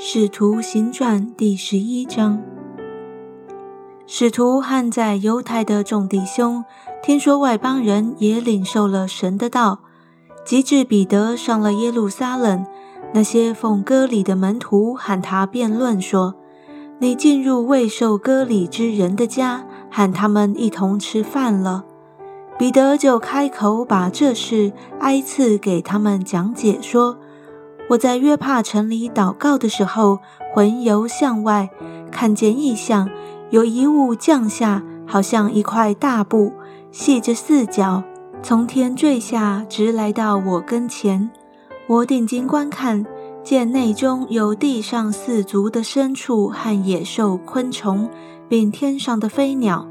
使徒行传第十一章，使徒和在犹太的众弟兄听说外邦人也领受了神的道，及至彼得上了耶路撒冷，那些奉割礼的门徒喊他辩论说：“你进入未受割礼之人的家，喊他们一同吃饭了。”彼得就开口把这事挨次给他们讲解说。我在约帕城里祷告的时候，魂游向外，看见异象，有一物降下，好像一块大布，系着四角，从天坠下，直来到我跟前。我定睛观看，见内中有地上四足的牲畜和野兽、昆虫，并天上的飞鸟。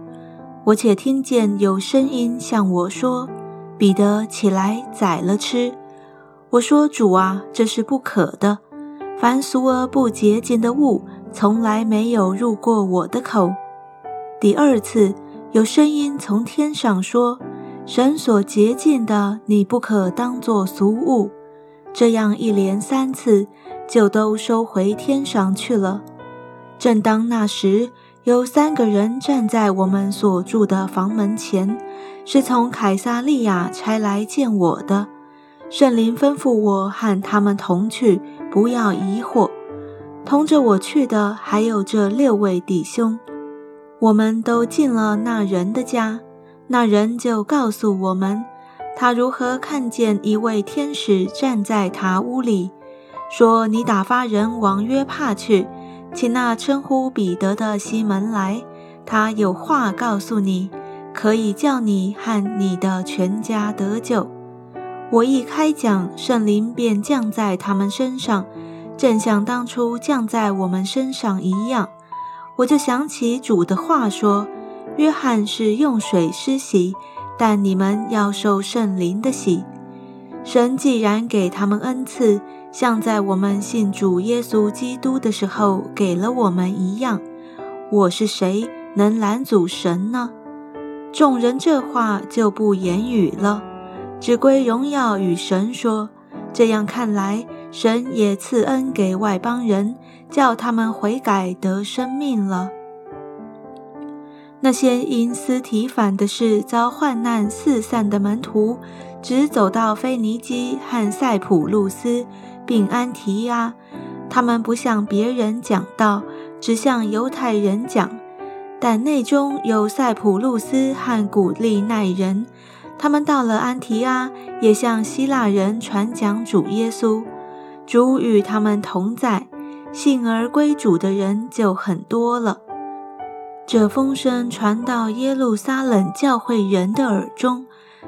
我且听见有声音向我说：“彼得，起来，宰了吃。”我说：“主啊，这是不可的。凡俗而不洁净的物，从来没有入过我的口。”第二次，有声音从天上说：“神所洁净的，你不可当作俗物。”这样一连三次，就都收回天上去了。正当那时，有三个人站在我们所住的房门前，是从凯撒利亚差来见我的。圣灵吩咐我和他们同去，不要疑惑。同着我去的还有这六位弟兄。我们都进了那人的家，那人就告诉我们，他如何看见一位天使站在他屋里，说：“你打发人往约帕去，请那称呼彼得的西门来，他有话告诉你，可以叫你和你的全家得救。”我一开讲，圣灵便降在他们身上，正像当初降在我们身上一样。我就想起主的话说：“约翰是用水施洗，但你们要受圣灵的洗。”神既然给他们恩赐，像在我们信主耶稣基督的时候给了我们一样，我是谁能拦阻神呢？众人这话就不言语了。只归荣耀与神说。这样看来，神也赐恩给外邦人，叫他们悔改得生命了。那些因斯提反的事遭患难四散的门徒，只走到腓尼基和塞浦路斯，并安提亚。他们不向别人讲道，只向犹太人讲。但内中有塞浦路斯和古利奈人。他们到了安提阿，也向希腊人传讲主耶稣。主与他们同在，信而归主的人就很多了。这风声传到耶路撒冷教会人的耳中，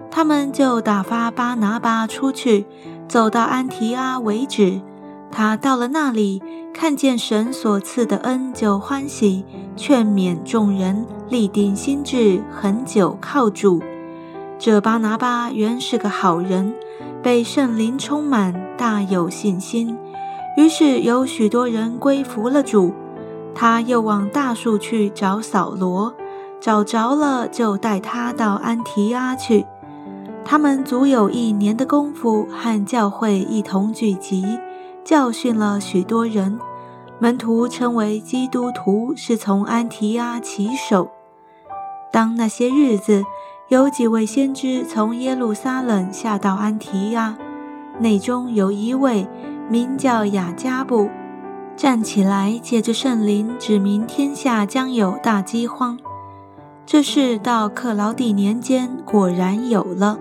他们就打发巴拿巴出去，走到安提阿为止。他到了那里，看见神所赐的恩，就欢喜，劝勉众人，立定心志，恒久靠主。这巴拿巴原是个好人，被圣灵充满，大有信心。于是有许多人归服了主。他又往大树去找扫罗，找着了，就带他到安提阿去。他们足有一年的功夫，和教会一同聚集，教训了许多人。门徒称为基督徒，是从安提阿起手。当那些日子。有几位先知从耶路撒冷下到安提亚，内中有一位名叫雅加布，站起来借着圣灵指明天下将有大饥荒。这事到克劳地年间果然有了。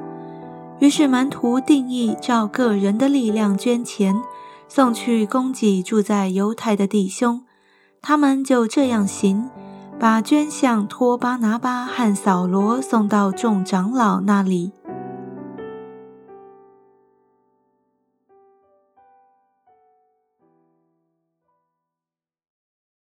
于是门徒定义照个人的力量捐钱，送去供给住在犹太的弟兄，他们就这样行。把捐项托巴拿巴和扫罗送到众长老那里。